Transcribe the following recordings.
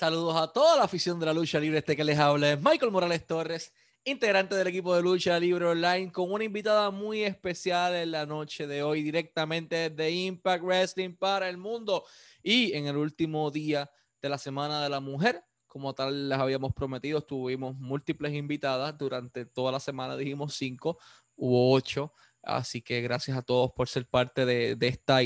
Saludos a toda la afición de la lucha libre. Este que les habla es Michael Morales Torres, integrante del equipo de lucha libre online, con una invitada muy especial en la noche de hoy, directamente de Impact Wrestling para el mundo. Y en el último día de la Semana de la Mujer, como tal les habíamos prometido, tuvimos múltiples invitadas durante toda la semana, dijimos cinco u ocho. Así que gracias a todos por ser parte de, de esta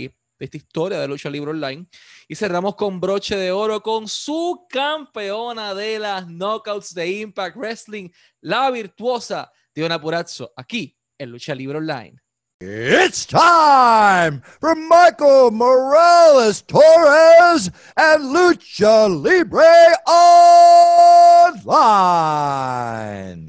esta historia de lucha libre online. Y cerramos con broche de oro con su campeona de las knockouts de Impact Wrestling, la virtuosa Diona Purazzo, aquí en Lucha Libre Online. It's time for Michael Morales Torres and Lucha Libre Online.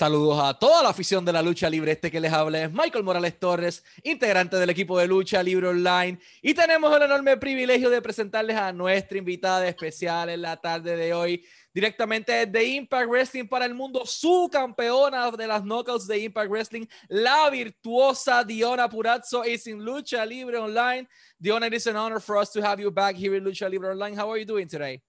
Saludos a toda la afición de la lucha libre. Este que les habla es Michael Morales Torres, integrante del equipo de lucha libre online. Y tenemos el enorme privilegio de presentarles a nuestra invitada especial en la tarde de hoy, directamente de Impact Wrestling para el mundo, su campeona de las knockouts de Impact Wrestling, la virtuosa Diona Purazzo, is in Lucha Libre Online. Diona, it is an honor for us to have you back here in Lucha Libre Online. How are you doing today?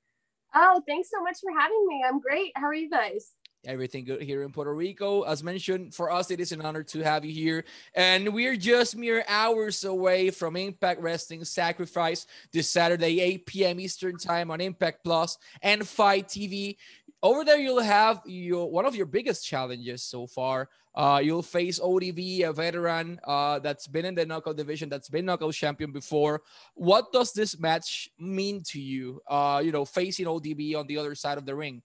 Oh, thanks so much for having me. I'm great. How are you guys? Everything good here in Puerto Rico. As mentioned, for us, it is an honor to have you here. And we're just mere hours away from Impact Wrestling Sacrifice this Saturday, 8 p.m. Eastern Time on Impact Plus and Fight TV. Over there, you'll have your one of your biggest challenges so far. Uh, you'll face ODB, a veteran uh, that's been in the knockout division, that's been knockout champion before. What does this match mean to you? Uh, you know, facing ODB on the other side of the ring.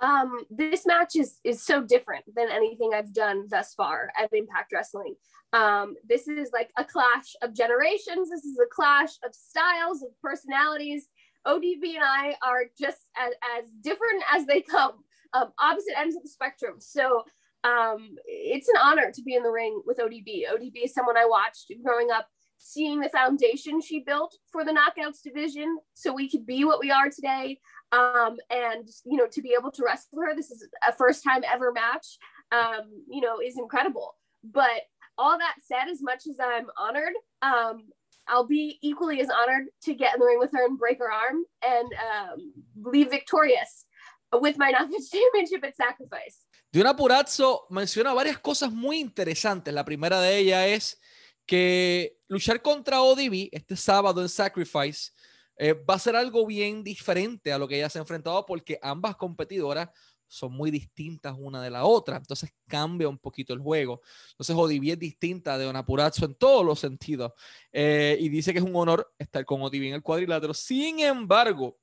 Um, this match is is so different than anything I've done thus far at Impact Wrestling. Um, this is like a clash of generations. This is a clash of styles, of personalities. ODB and I are just as, as different as they come, um, opposite ends of the spectrum. So um, it's an honor to be in the ring with ODB. ODB is someone I watched growing up, seeing the foundation she built for the Knockouts division so we could be what we are today. Um, and you know, to be able to wrestle her, this is a first time ever match. Um, you know, is incredible. But all that said, as much as I'm honored, um, I'll be equally as honored to get in the ring with her and break her arm and um, leave victorious with my Knockouts Championship at Sacrifice. Deonna Purrazzo menciona varias cosas muy interesantes. La primera de ellas es que luchar contra ODB este sábado en Sacrifice eh, va a ser algo bien diferente a lo que ella se ha enfrentado porque ambas competidoras son muy distintas una de la otra, entonces cambia un poquito el juego. Entonces Odivi es distinta de Onapurazzo en todos los sentidos eh, y dice que es un honor estar con Odivi en el cuadrilátero. Sin embargo,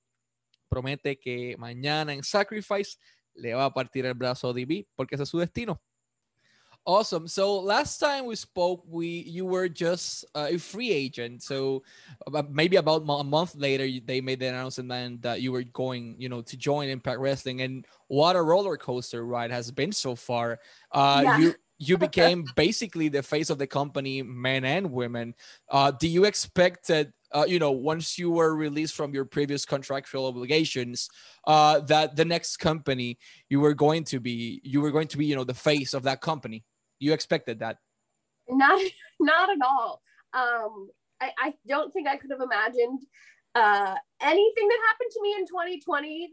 promete que mañana en Sacrifice le va a partir el brazo a Odivi porque ese es su destino. Awesome. So last time we spoke, we you were just uh, a free agent. So maybe about a month later, they made the announcement that you were going, you know, to join Impact Wrestling. And what a roller coaster ride has been so far. Uh, yeah. You you became basically the face of the company, men and women. Uh, do you expect that? Uh, you know, once you were released from your previous contractual obligations, uh, that the next company you were going to be, you were going to be, you know, the face of that company. You expected that? Not, not at all. Um, I, I don't think I could have imagined uh, anything that happened to me in 2020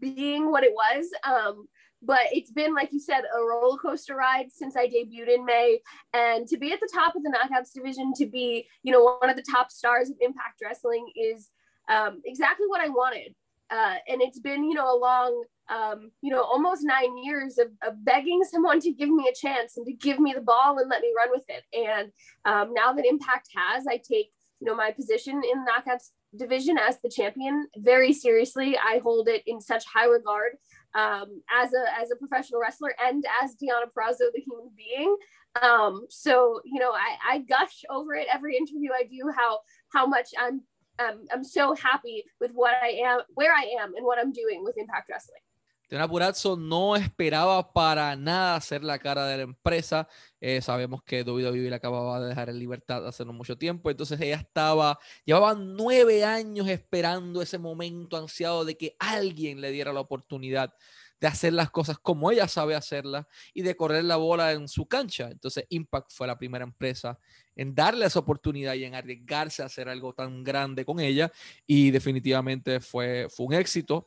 being what it was. Um, but it's been, like you said, a roller coaster ride since I debuted in May. And to be at the top of the knockouts division, to be, you know, one of the top stars of Impact Wrestling is um, exactly what I wanted. Uh, and it's been, you know, a long um, you know, almost nine years of, of, begging someone to give me a chance and to give me the ball and let me run with it. And um, now that Impact has, I take, you know, my position in the knockouts division as the champion very seriously. I hold it in such high regard um, as a as a professional wrestler and as Deonna Purrazzo, the human being. Um, so you know, I, I gush over it every interview I do. How how much I'm um, I'm so happy with what I am, where I am, and what I'm doing with Impact Wrestling. Diana Purrazzo no esperaba para nada ser la cara de la empresa. Eh, sabemos que WWE le acababa de dejar en libertad hace no mucho tiempo. Entonces ella estaba, llevaba nueve años esperando ese momento ansiado de que alguien le diera la oportunidad de hacer las cosas como ella sabe hacerlas y de correr la bola en su cancha. Entonces, Impact fue la primera empresa en darle esa oportunidad y en arriesgarse a hacer algo tan grande con ella y definitivamente fue, fue un éxito.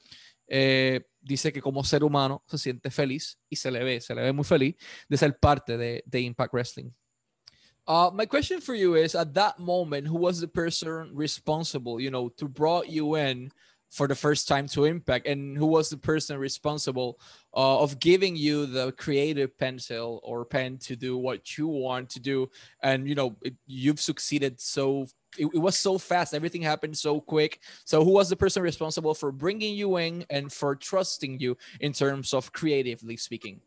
Eh, dice que como ser humano se siente feliz y se le ve, se le ve muy feliz de ser parte de, Impact Wrestling. Uh, my question for you is at that moment, who was the person responsible, you know, to brought you in for the first time to Impact, and who was the person responsible uh, of giving you the creative pencil or pen to do what you want to do? And you know, it, you've succeeded so. It, it was so fast. Everything happened so quick. So, who was the person responsible for bringing you in and for trusting you in terms of creatively speaking?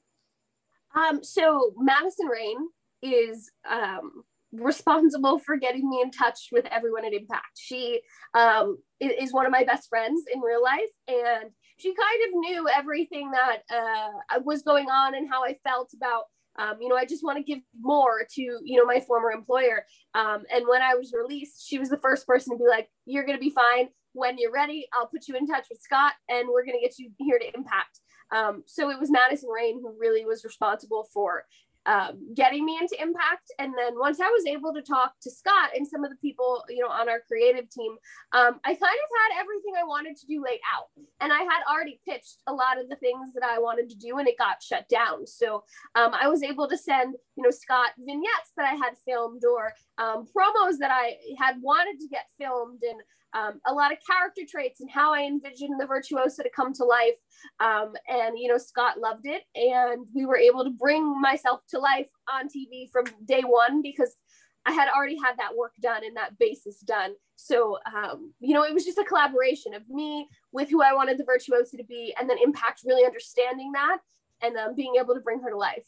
Um, so Madison Rayne is um, responsible for getting me in touch with everyone at Impact. She um, is one of my best friends in real life, and she kind of knew everything that uh, was going on and how I felt about. Um, you know, I just want to give more to you know my former employer. Um, and when I was released, she was the first person to be like, "You're going to be fine. When you're ready, I'll put you in touch with Scott, and we're going to get you here to Impact." Um, so it was Madison Rayne who really was responsible for um, getting me into impact. And then once i was able to talk to scott and some of the people you know on our creative team um, i kind of had everything i wanted to do laid out. And i had already pitched a lot of the things that i wanted to do and it got shut down. So um, i was able to send you know scott vignettes that i had filmed or um, promos that i had wanted to get filmed and um, a lot of character traits and how I envisioned the virtuoso to come to life. Um, and, you know, Scott loved it. And we were able to bring myself to life on TV from day one because I had already had that work done and that basis done. So, um, you know, it was just a collaboration of me with who I wanted the virtuoso to be, and then Impact really understanding that and um, being able to bring her to life.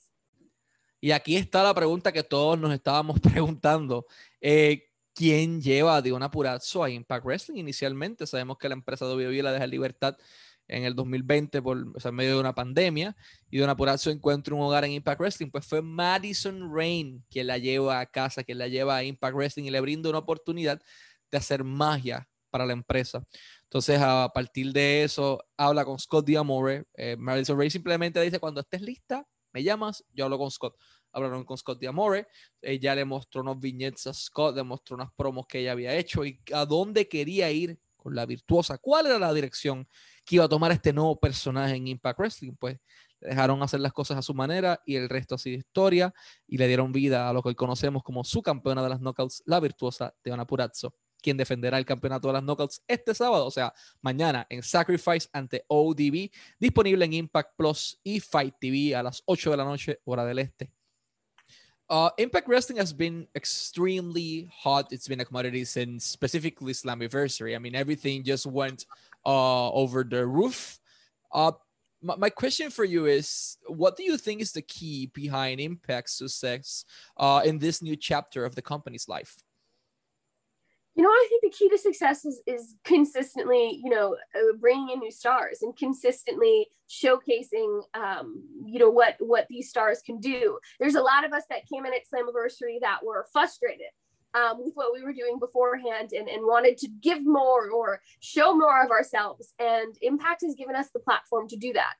Y aquí está la pregunta que todos nos estábamos preguntando. Eh, quién lleva de un apurazo a Impact Wrestling inicialmente. Sabemos que la empresa WWE la deja en libertad en el 2020 por o sea, medio de una pandemia y de un apurazo encuentra un hogar en Impact Wrestling. Pues fue Madison Rain quien la lleva a casa, quien la lleva a Impact Wrestling y le brinda una oportunidad de hacer magia para la empresa. Entonces, a partir de eso, habla con Scott Diamore. Eh, Madison Rain simplemente dice, cuando estés lista, me llamas, yo hablo con Scott hablaron con Scott Diamore, ella le mostró unos viñetes a Scott, le mostró unas promos que ella había hecho y a dónde quería ir con la virtuosa, cuál era la dirección que iba a tomar este nuevo personaje en Impact Wrestling, pues le dejaron hacer las cosas a su manera y el resto ha sido historia y le dieron vida a lo que hoy conocemos como su campeona de las knockouts, la virtuosa Deona Purazzo quien defenderá el campeonato de las knockouts este sábado, o sea, mañana en Sacrifice ante ODB, disponible en Impact Plus y Fight TV a las 8 de la noche, hora del este. Uh, Impact Wrestling has been extremely hot. It's been a commodity since specifically Slammiversary. I mean, everything just went uh, over the roof. Uh, my, my, question for you is what do you think is the key behind Impact's success uh, in this new chapter of the company's life? You know, I think the key to success is, is consistently, you know, uh, bringing in new stars and consistently showcasing, um, you know, what what these stars can do. There's a lot of us that came in at Slammiversary that were frustrated um, with what we were doing beforehand and, and wanted to give more or show more of ourselves. And Impact has given us the platform to do that.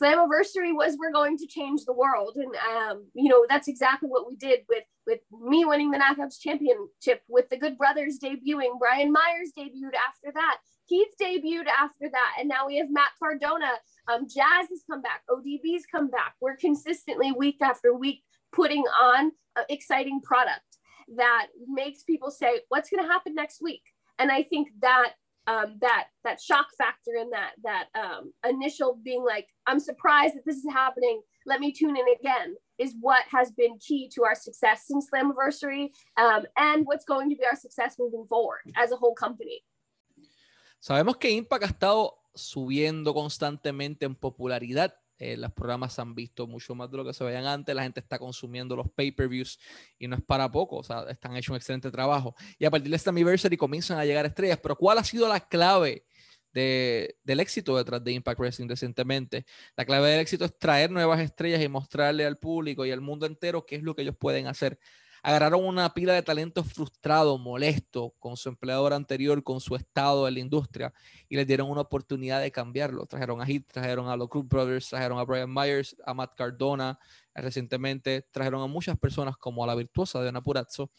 Slammiversary was we're going to change the world, and um, you know that's exactly what we did with with me winning the Knockouts Championship, with the Good Brothers debuting, Brian Myers debuted after that, Heath debuted after that, and now we have Matt Cardona. Um, Jazz has come back, ODB's come back. We're consistently week after week putting on an exciting product that makes people say, "What's going to happen next week?" And I think that um, that that shock factor and that that um, initial being like, I'm surprised that this is happening. Let me tune in again is what has been key to our success since Slammiversary um, and what's going to be our success moving forward as a whole company. Sabemos que Impact ha estado subiendo constantemente en popularidad Eh, los programas han visto mucho más de lo que se veían antes, la gente está consumiendo los pay-per-views y no es para poco, o sea, están hecho un excelente trabajo. Y a partir de este anniversary comienzan a llegar estrellas, pero ¿cuál ha sido la clave de, del éxito detrás de Impact Wrestling recientemente? La clave del éxito es traer nuevas estrellas y mostrarle al público y al mundo entero qué es lo que ellos pueden hacer. Agarraron una pila de talento frustrado, molesto con su empleador anterior, con su estado en la industria y les dieron una oportunidad de cambiarlo. Trajeron a Heath, trajeron a los Group Brothers, trajeron a Brian Myers, a Matt Cardona, recientemente trajeron a muchas personas como a la virtuosa de Ana Purazzo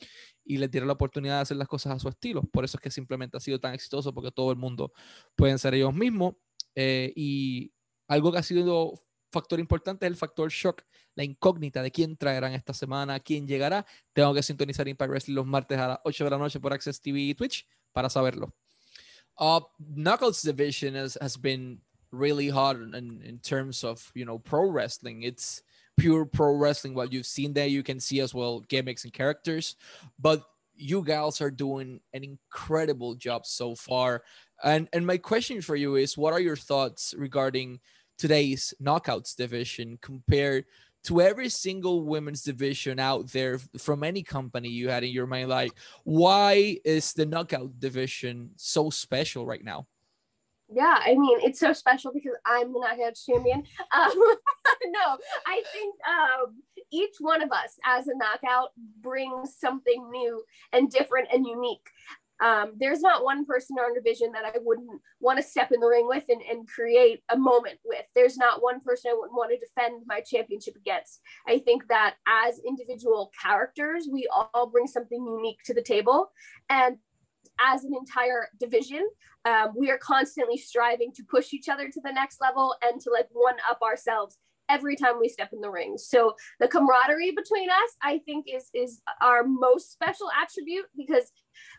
y les dieron la oportunidad de hacer las cosas a su estilo. Por eso es que simplemente ha sido tan exitoso porque todo el mundo pueden ser ellos mismos eh, y algo que ha sido factor importante es el factor shock, la incógnita de quién traerán esta semana, quién llegará. Tengo que sintonizar Impact Wrestling los martes a las 8 de la noche por AXS TV y Twitch para saberlo. Uh, Knockouts division has, has been really hard in, in terms of, you know, pro wrestling. It's pure pro wrestling. What you've seen there, you can see as well gimmicks and characters. But you gals are doing an incredible job so far. And and my question for you is, what are your thoughts regarding today's knockouts division compared to every single women's division out there from any company you had in your mind? Like, why is the knockout division so special right now? Yeah, I mean, it's so special because I'm the knockout champion. Um, no, I think um, each one of us as a knockout brings something new and different and unique. Um, there's not one person in our division that I wouldn't want to step in the ring with and, and create a moment with. There's not one person I wouldn't want to defend my championship against. I think that as individual characters, we all bring something unique to the table. And as an entire division, um, we are constantly striving to push each other to the next level and to like one up ourselves every time we step in the ring. So the camaraderie between us, I think, is is our most special attribute because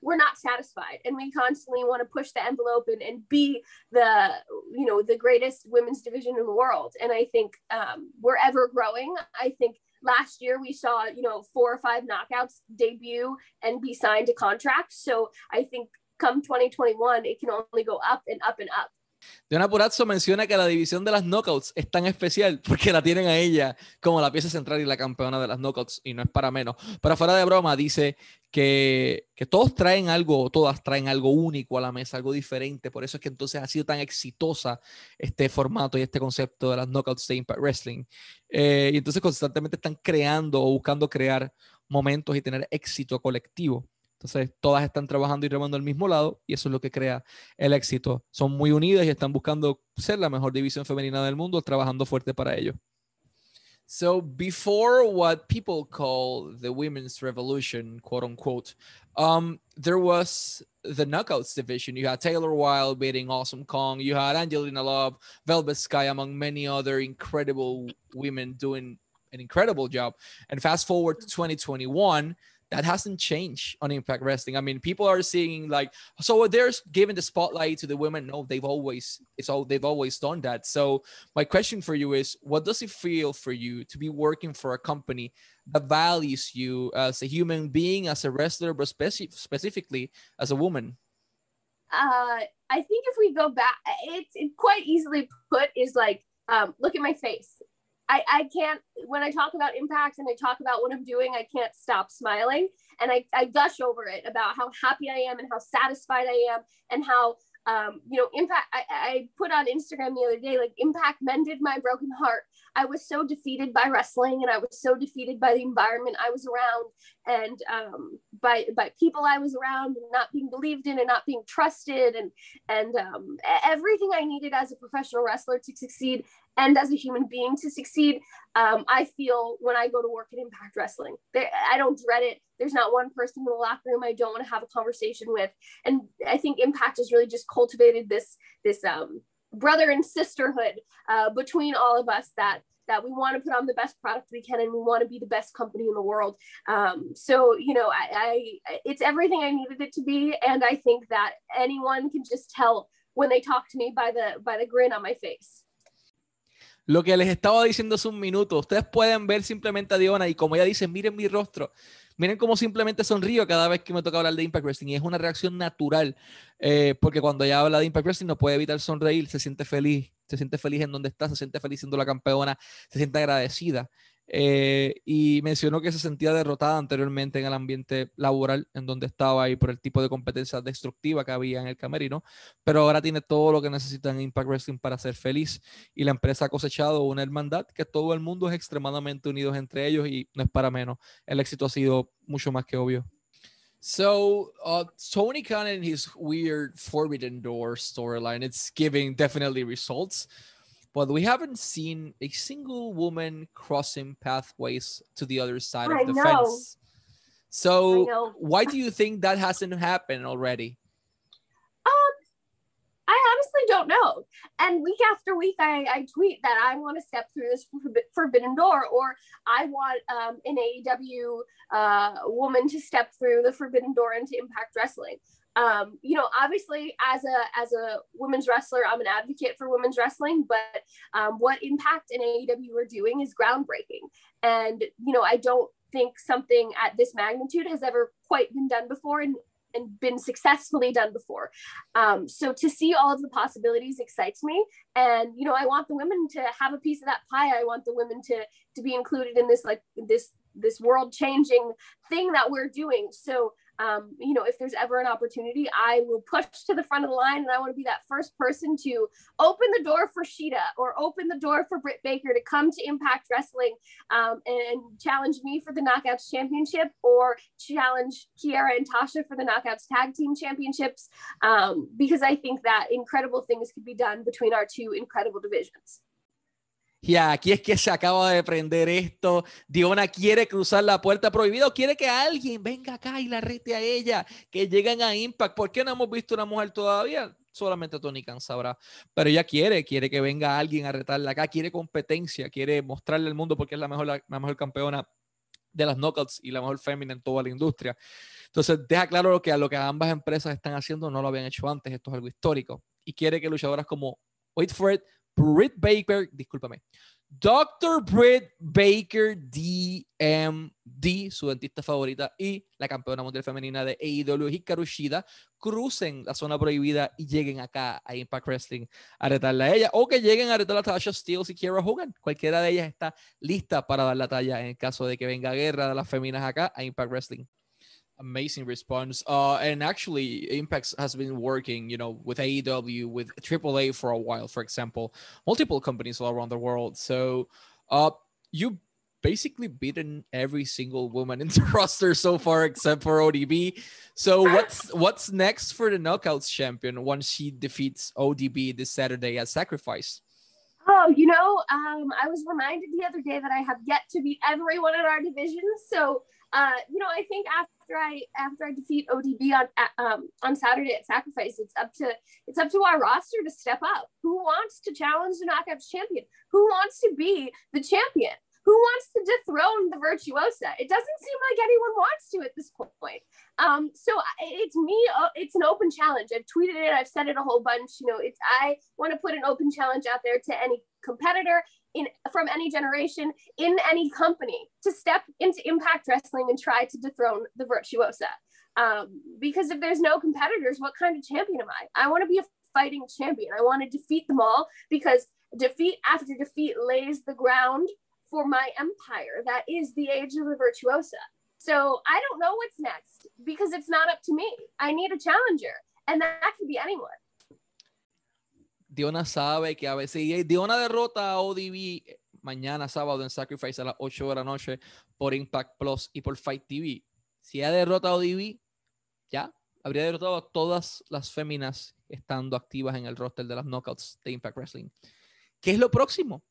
we're not satisfied and we constantly want to push the envelope and, and be the you know the greatest women's division in the world. And I think um, we're ever growing. I think last year we saw you know four or five knockouts debut and be signed to contracts. So I think come 2021 it can only go up and up and up. Diana Purazzo menciona que la división de las knockouts es tan especial porque la tienen a ella como la pieza central y la campeona de las knockouts y no es para menos. Pero fuera de broma, dice que, que todos traen algo, todas traen algo único a la mesa, algo diferente. Por eso es que entonces ha sido tan exitosa este formato y este concepto de las knockouts de Impact Wrestling. Eh, y entonces constantemente están creando o buscando crear momentos y tener éxito colectivo. Entonces, todas están trabajando y remando al mismo lado y eso es lo que crea el éxito. Son muy unidas y están buscando ser la mejor división femenina del mundo, trabajando fuerte para ello. So, before what people call the women's revolution, quote unquote, um, there was the knockouts division. You had Taylor Wilde beating Awesome Kong. You had Angelina Love, Velvet Sky, among many other incredible women doing an incredible job. And fast forward to 2021, that hasn't changed on Impact Wrestling. I mean, people are seeing like so they're giving the spotlight to the women. No, they've always it's all they've always done that. So my question for you is, what does it feel for you to be working for a company that values you as a human being, as a wrestler, but speci- specifically as a woman? Uh, I think if we go back, it's it quite easily put is like, um, look at my face. I, I can't when I talk about impact and I talk about what I'm doing, I can't stop smiling. And I, I gush over it about how happy I am and how satisfied I am and how um, you know, impact. I, I put on Instagram the other day, like, impact mended my broken heart. I was so defeated by wrestling and I was so defeated by the environment I was around and um, by, by people I was around and not being believed in and not being trusted and, and um, everything I needed as a professional wrestler to succeed and as a human being to succeed. Um, I feel when I go to work at Impact Wrestling, I don't dread it. There's not one person in the locker room I don't want to have a conversation with, and I think Impact has really just cultivated this this um, brother and sisterhood uh, between all of us that that we want to put on the best product we can and we want to be the best company in the world um, so you know I, I it's everything i needed it to be and i think that anyone can just tell when they talk to me by the by the grin on my face Lo que les estaba diciendo hace un minuto, ustedes pueden ver simplemente a Diona y como ella dice, miren mi rostro, miren cómo simplemente sonrío cada vez que me toca hablar de Impact Wrestling y es una reacción natural, eh, porque cuando ella habla de Impact Wrestling no puede evitar sonreír, se siente feliz, se siente feliz en donde está, se siente feliz siendo la campeona, se siente agradecida. Eh, y mencionó que se sentía derrotada anteriormente en el ambiente laboral en donde estaba y por el tipo de competencia destructiva que había en el camerino, pero ahora tiene todo lo que necesita en Impact Wrestling para ser feliz y la empresa ha cosechado una hermandad que todo el mundo es extremadamente unidos entre ellos y no es para menos. El éxito ha sido mucho más que obvio. So uh, Tony Khan and his weird Forbidden Door storyline, it's giving definitely results. But we haven't seen a single woman crossing pathways to the other side I of the know. fence. So why do you think that hasn't happened already? Um, I honestly don't know. And week after week, I, I tweet that I want to step through this forbidden door, or I want um, an AEW uh, woman to step through the forbidden door into Impact Wrestling. Um, you know, obviously, as a as a women's wrestler, I'm an advocate for women's wrestling. But um, what Impact and AEW are doing is groundbreaking, and you know, I don't think something at this magnitude has ever quite been done before, and and been successfully done before. Um, so to see all of the possibilities excites me, and you know, I want the women to have a piece of that pie. I want the women to to be included in this like this this world changing thing that we're doing. So um, you know, if there's ever an opportunity, I will push to the front of the line, and I want to be that first person to open the door for Shida or open the door for Britt Baker to come to Impact Wrestling um, and challenge me for the Knockouts Championship or challenge Kiera and Tasha for the Knockouts Tag Team Championships um, because I think that incredible things could be done between our two incredible divisions. Y aquí es que se acaba de prender esto. Diona quiere cruzar la puerta prohibida o quiere que alguien venga acá y la rete a ella, que lleguen a Impact. ¿Por qué no hemos visto una mujer todavía? Solamente Tony Khan sabrá. Pero ella quiere, quiere que venga alguien a retarla acá, quiere competencia, quiere mostrarle al mundo porque es la mejor, la, mejor campeona de las knockouts y la mejor fémina en toda la industria. Entonces, deja claro lo que a lo que ambas empresas están haciendo no lo habían hecho antes, esto es algo histórico. Y quiere que luchadoras como, wait Britt Baker, discúlpame, Dr. Britt Baker DMD, su dentista favorita, y la campeona mundial femenina de AEW, Hikaru Shida, crucen la zona prohibida y lleguen acá a Impact Wrestling a retarla a ella, o que lleguen a retar a Tasha Steele y Kiera Hogan. Cualquiera de ellas está lista para dar la talla en caso de que venga guerra de las féminas acá a Impact Wrestling. Amazing response. Uh, and actually, Impact has been working, you know, with AEW, with AAA for a while, for example, multiple companies all around the world. So, uh, you basically beaten every single woman in the roster so far, except for ODB. So, what's what's next for the Knockouts champion once she defeats ODB this Saturday at Sacrifice? Oh, you know, um, I was reminded the other day that I have yet to beat everyone in our division. So, uh, you know, I think after I after I defeat ODB on um, on Saturday at Sacrifice, it's up to it's up to our roster to step up. Who wants to challenge the Knockouts champion? Who wants to be the champion? Who wants to dethrone the Virtuosa? It doesn't seem like anyone wants to at this point. Um, so it's me. uh, It's an open challenge. I've tweeted it. I've said it a whole bunch. You know, it's I want to put an open challenge out there to any competitor in from any generation in any company to step into Impact Wrestling and try to dethrone the Virtuosa. Um, because if there's no competitors, what kind of champion am I? I want to be a fighting champion. I want to defeat them all because defeat after defeat lays the ground for my empire. That is the age of the Virtuosa. So I don't know what's next because it's not up to me. I need a challenger, and that, that can be anyone. Diona sabe que a veces y Diona derrota a ODB mañana sábado en Sacrifice a las 8 de la noche por Impact Plus y por Fight TV. Si ella derrota a ODB, ya habría derrotado a todas las féminas estando activas en el roster de las knockouts de Impact Wrestling. ¿Qué es lo próximo?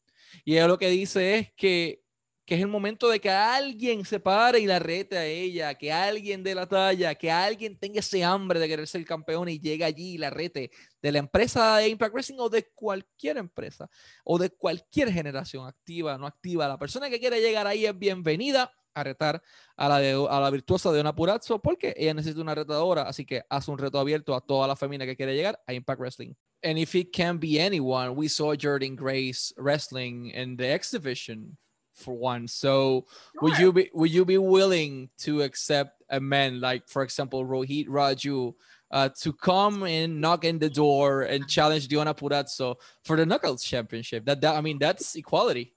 Y ella lo que dice es que, que es el momento de que alguien se pare y la rete a ella, que alguien dé la talla, que alguien tenga ese hambre de querer ser campeón y llegue allí y la rete de la empresa de Impact Wrestling o de cualquier empresa o de cualquier generación activa, no activa. La persona que quiere llegar ahí es bienvenida a retar a la, de, la virtuosa de una Purazzo porque ella necesita una retadora, así que hace un reto abierto a toda la femina que quiere llegar a Impact Wrestling. And if it can be anyone, we saw Jordan Grace wrestling in the X division for one. So would you be would you be willing to accept a man like, for example, Rohit Raju uh, to come and knock in the door and challenge Deonna Purrazzo for the Knuckles Championship? That, that I mean, that's equality.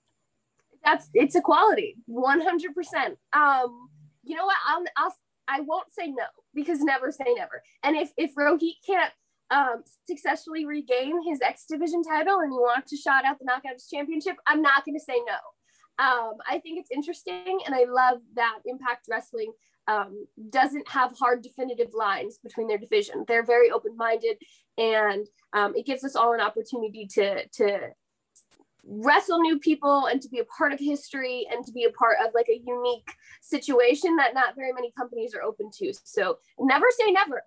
That's it's equality, one hundred percent. Um, you know what? I'll, I'll I won't say no because never say never. And if if Rohit can't um, successfully regain his X Division title and he wants to shot out the Knockouts Championship, I'm not going to say no. Um, I think it's interesting, and I love that Impact Wrestling um, doesn't have hard, definitive lines between their division. They're very open minded, and um, it gives us all an opportunity to to wrestle new people and to be a part of history and to be a part of like a unique situation that not very many companies are open to. So never say never.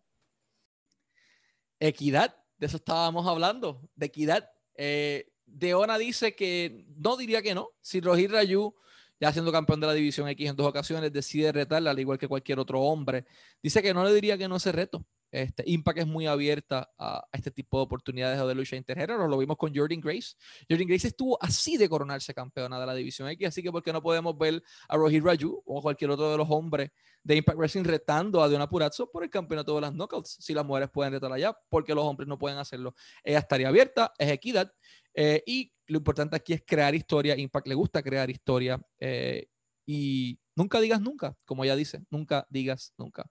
Equidad, de eso estábamos hablando, de equidad. Eh, Deona dice que no diría que no. Si Rohit Rayu, ya siendo campeón de la División X en dos ocasiones, decide retarla, al igual que cualquier otro hombre, dice que no le diría que no ese reto. Este, Impact es muy abierta a, este tipo de oportunidades de lucha intergénero. Lo vimos con Jordan Grace. Jordan Grace estuvo así de coronarse campeona de la División X, así que ¿por qué no podemos ver a Rohit Raju o a cualquier otro de los hombres de Impact Wrestling retando a Diona Purazzo por el campeonato de las Knockouts? Si las mujeres pueden retar allá, porque los hombres no pueden hacerlo. Ella estaría abierta, es equidad. Eh, y lo importante aquí es crear historia. Impact le gusta crear historia. Eh, y nunca digas nunca, como ella dice, nunca digas nunca.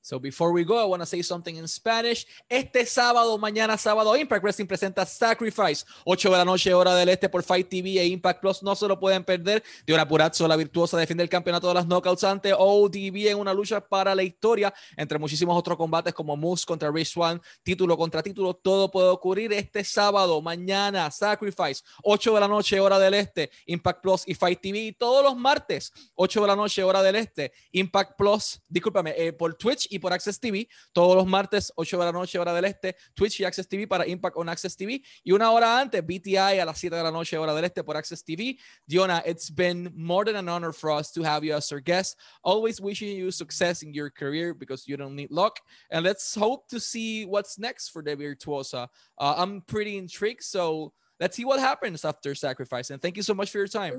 So before we go, I want to say something in Spanish. Este sábado, mañana sábado, Impact Wrestling presenta Sacrifice, 8 de la noche, hora del este por Fight TV e Impact Plus. No se lo pueden perder. Diona Purazzo, la virtuosa, defiende el campeonato de las knockouts ante ODB en una lucha para la historia, entre muchísimos otros combates como Moose contra Rich Swan, título contra título. Todo puede ocurrir este sábado, mañana, Sacrifice, 8 de la noche, hora del este, Impact Plus y Fight TV. Y todos los martes, 8 de la noche, hora del este, Impact Plus, discúlpame, eh, por Twitch y por AXS TV todos los martes, 8 de la noche, hora del este, Twitch y AXS TV para Impact on AXS TV. Y una hora antes, BTI a las 7 de la noche, hora del este por AXS TV. Deonna, it's been more than an honor for us to have you as our guest. Always wishing you success in your career because you don't need luck. And let's hope to see what's next for the Virtuosa. Uh, I'm pretty intrigued, so let's see what happens after sacrifice. And thank you so much for your time.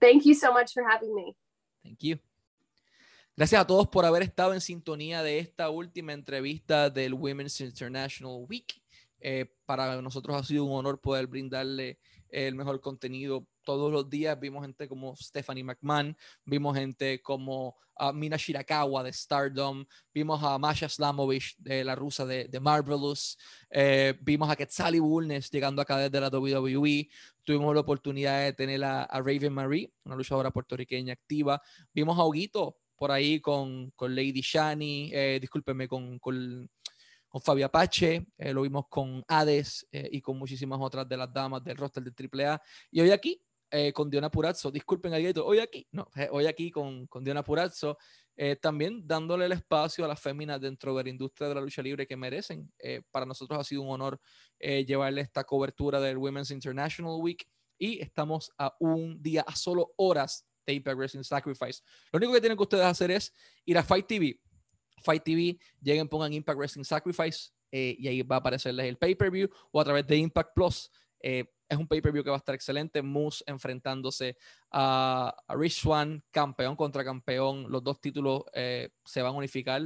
Thank you so much for having me. Thank you. Gracias a todos por haber estado en sintonía de esta última entrevista del Women's International Week. Eh, para nosotros ha sido un honor poder brindarle el mejor contenido todos los días. Vimos gente como Stephanie McMahon, vimos gente como uh, Mina Shirakawa de Stardom, vimos a Masha Slamovich de la rusa de, de Marvelous, eh, vimos a Quetzali Bulnes llegando acá desde la WWE, tuvimos la oportunidad de tener a, a Raven Marie, una luchadora puertorriqueña activa, vimos a Huguito por ahí con, con Lady Shani, eh, discúlpeme, con, con, con Fabio Apache, eh, lo vimos con Hades eh, y con muchísimas otras de las damas del roster de AAA. Y hoy aquí, eh, con Diona Purazzo, disculpen al hoy aquí, no, hoy aquí con, con Diona Purazzo, también dándole el espacio a las féminas dentro de la industria de la lucha libre que merecen. para nosotros ha sido un honor llevarle esta cobertura del Women's International Week y estamos a un día, a solo horas de Impact Wrestling Sacrifice. Lo único que tienen que ustedes hacer es ir a Fight TV. Fight TV, lleguen, pongan Impact Wrestling Sacrifice eh, y ahí va a aparecerles el pay-per-view o a través de Impact Plus. Eh, es un pay-per-view que va a estar excelente. Moose enfrentándose a, Rich Swan, campeón contra campeón. Los dos títulos eh, se van a unificar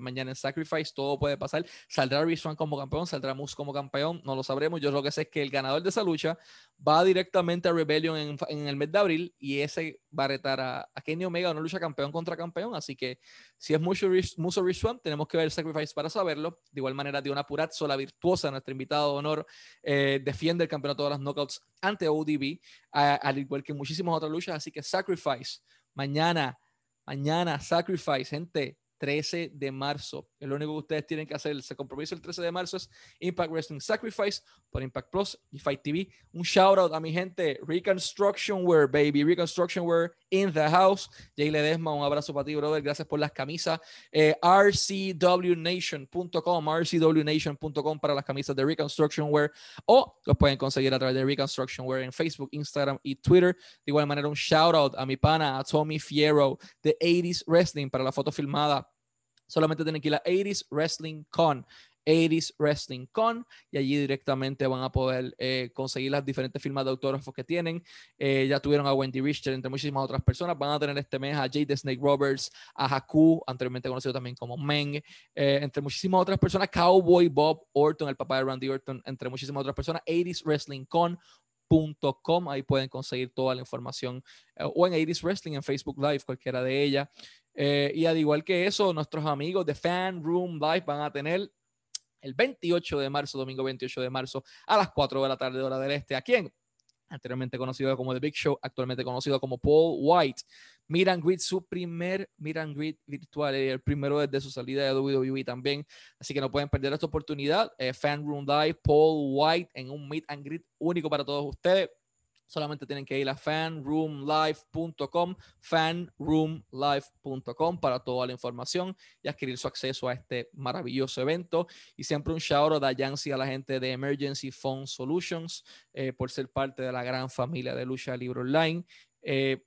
mañana en Sacrifice. Todo puede pasar. Saldrá Rich Swan como campeón, saldrá Moose como campeón. No lo sabremos. Yo lo que sé es que el ganador de esa lucha va directamente a Rebellion en, el mes de abril y ese va a retar a, Kenny Omega una lucha campeón contra campeón. Así que si es mucho Muso Rich tenemos que ver el Sacrifice para saberlo. De igual manera, Diona Purazzo, la virtuosa, nuestra invitada de honor, eh, defiende el campeonato de las ante ODB, al igual que muchísimas otras luchas. Así que Sacrifice, mañana, mañana, Sacrifice, gente 13 de marzo. Es lo único que ustedes tienen que hacer. Se compromiso el 13 de marzo es Impact Wrestling Sacrifice por Impact Plus y Fight TV. Un shout out a mi gente Reconstruction Wear, baby. Reconstruction Wear in the house. Jay Ledesma, un abrazo para ti, brother. Gracias por las camisas. Eh, RCWNation.com, RCWNation.com para las camisas de Reconstruction Wear o los pueden conseguir a través de Reconstruction Wear en Facebook, Instagram y Twitter. De igual manera, un shout out a mi pana, a Tommy Fierro de 80s Wrestling para la foto filmada solamente tienen que ir a 80s Wrestling Con. 80s Wrestling Con y allí directamente van a poder eh, conseguir las diferentes firmas de autógrafos que tienen. Eh, ya tuvieron a Wendy Richter, entre muchísimas otras personas. Van a tener este mes a Jade Snake Roberts, a Haku, anteriormente conocido también como Meng, eh, entre muchísimas otras personas. Cowboy Bob Orton, el papá de Randy Orton, entre muchísimas otras personas. 80s Wrestling Con www.iriswrestling.com. Ahí pueden conseguir toda la información o en Iris Wrestling en Facebook Live, cualquiera de ellas. Eh, y al igual que eso, nuestros amigos de Fan Room Live van a tener el 28 de marzo, domingo 28 de marzo, a las 4 de la tarde, hora del este. ¿A quién? Anteriormente conocido como The Big Show, actualmente conocido como Paul White. Miran Grid, su primer Miran Grid virtual, eh, el primero desde su salida de WWE también. Así que no pueden perder esta oportunidad. Eh, Fan Room Live, Paul White en un Meet and Greet único para todos ustedes. Solamente tienen que ir a fanroomlive.com, fanroomlive.com para toda la información y adquirir su acceso a este maravilloso evento. Y siempre un shout out a Yancy, a la gente de Emergency Phone Solutions, eh, por ser parte de la gran familia de Lucha Libre Online. Eh,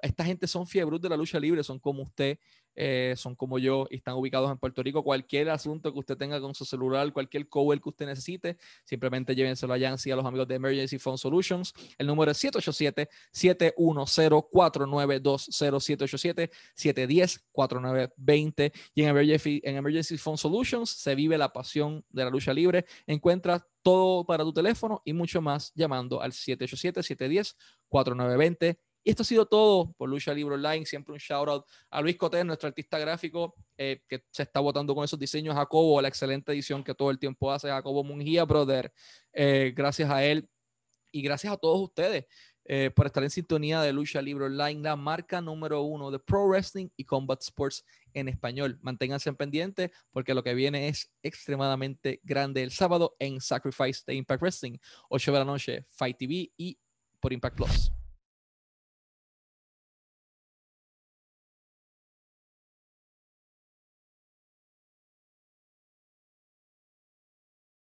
esta gente son fiebros de la lucha libre, son como usted, eh, son como yo y están ubicados en Puerto Rico. Cualquier asunto que usted tenga con su celular, cualquier cover que usted necesite, simplemente llévenselo a Yancy, a los amigos de Emergency Phone Solutions. El número es 787-710-4920, 710-4920. Y en Emergency, en Emergency Phone Solutions se vive la pasión de la lucha libre. Encuentra todo para tu teléfono y mucho más llamando al 787-710-4920 y esto ha sido todo por Lucha Libre Online. Siempre un shout out a Luis Cotés, nuestro artista gráfico, eh, que se está votando con esos diseños. Jacobo, la excelente edición que todo el tiempo hace. Jacobo Mungía, brother. Eh, gracias a él y gracias a todos ustedes eh, por estar en sintonía de Lucha Libre Online, la marca número uno de Pro Wrestling y Combat Sports en español. Manténganse en pendiente porque lo que viene es extremadamente grande el sábado en Sacrifice de Impact Wrestling, 8 de la noche, Fight TV y por Impact Plus.